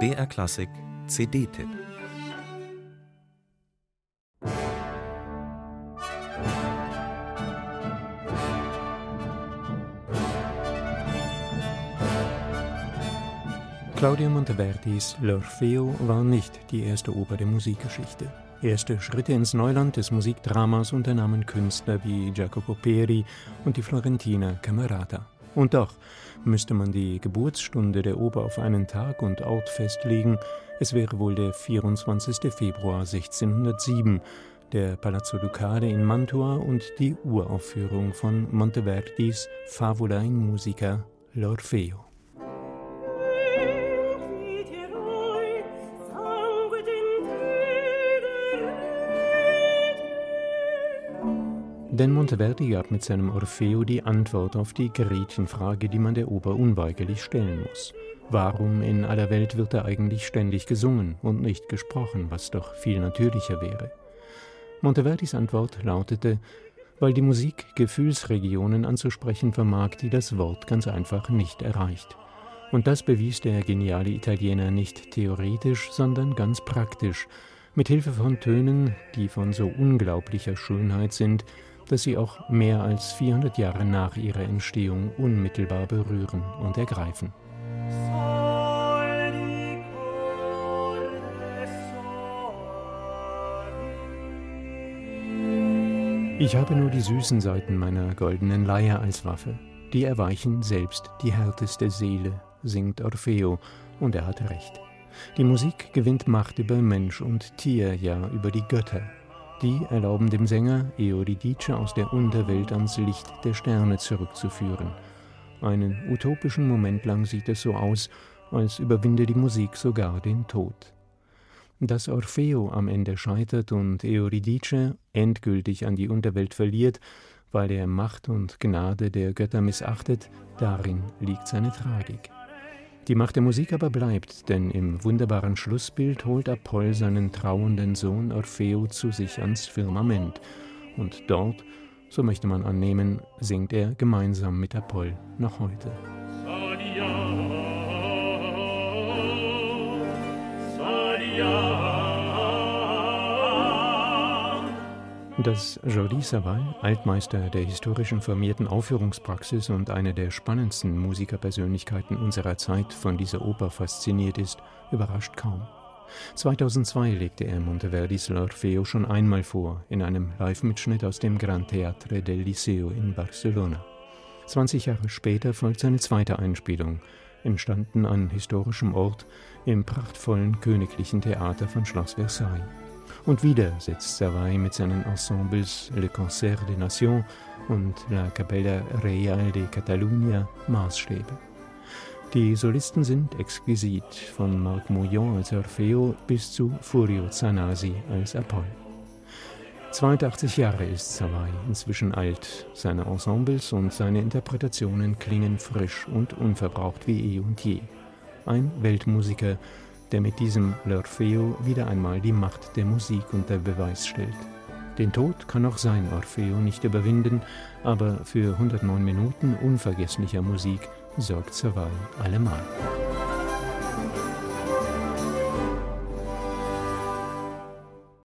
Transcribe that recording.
BR Klassik CD-Tipp Claudio Monteverdis L'Orfeo war nicht die erste Oper der Musikgeschichte. Erste Schritte ins Neuland des Musikdramas unternahmen Künstler wie Jacopo Peri und die Florentiner Camerata. Und doch müsste man die Geburtsstunde der Oper auf einen Tag und Ort festlegen, es wäre wohl der 24. Februar 1607, der Palazzo Ducale in Mantua und die Uraufführung von Monteverdis Favola in Musica L'Orfeo. Denn Monteverdi gab mit seinem Orfeo die Antwort auf die Gretchenfrage, die man der Oper unweigerlich stellen muss. Warum in aller Welt wird da eigentlich ständig gesungen und nicht gesprochen, was doch viel natürlicher wäre? Monteverdis Antwort lautete, weil die Musik Gefühlsregionen anzusprechen vermag, die das Wort ganz einfach nicht erreicht. Und das bewies der geniale Italiener nicht theoretisch, sondern ganz praktisch, mit Hilfe von Tönen, die von so unglaublicher Schönheit sind, dass sie auch mehr als 400 Jahre nach ihrer Entstehung unmittelbar berühren und ergreifen. Ich habe nur die süßen Seiten meiner goldenen Leier als Waffe. Die erweichen selbst die härteste Seele, singt Orfeo, und er hat recht. Die Musik gewinnt Macht über Mensch und Tier, ja über die Götter. Die erlauben dem Sänger Euridice aus der Unterwelt ans Licht der Sterne zurückzuführen. Einen utopischen Moment lang sieht es so aus, als überwinde die Musik sogar den Tod. Dass Orfeo am Ende scheitert und Euridice endgültig an die Unterwelt verliert, weil er Macht und Gnade der Götter missachtet, darin liegt seine Tragik. Die Macht der Musik aber bleibt, denn im wunderbaren Schlussbild holt Apoll seinen trauenden Sohn Orfeo zu sich ans Firmament. Und dort, so möchte man annehmen, singt er gemeinsam mit Apoll noch heute. Dass Jordi Savall, Altmeister der historischen formierten Aufführungspraxis und eine der spannendsten Musikerpersönlichkeiten unserer Zeit, von dieser Oper fasziniert ist, überrascht kaum. 2002 legte er Monteverdis L'Orfeo schon einmal vor, in einem Live-Mitschnitt aus dem Gran Teatre del Liceo in Barcelona. 20 Jahre später folgt seine zweite Einspielung, entstanden an historischem Ort im prachtvollen königlichen Theater von Schloss Versailles. Und wieder setzt Savary mit seinen Ensembles Le Concert des Nations und La Capella Real de Catalunya Maßstäbe. Die Solisten sind exquisit, von Marc Mouillon als Orfeo bis zu Furio Zanasi als Apoll. 82 Jahre ist Savary inzwischen alt. Seine Ensembles und seine Interpretationen klingen frisch und unverbraucht wie eh und je. Ein Weltmusiker, der mit diesem L'Orfeo wieder einmal die Macht der Musik unter Beweis stellt. Den Tod kann auch sein Orfeo nicht überwinden, aber für 109 Minuten unvergesslicher Musik sorgt Savary allemal.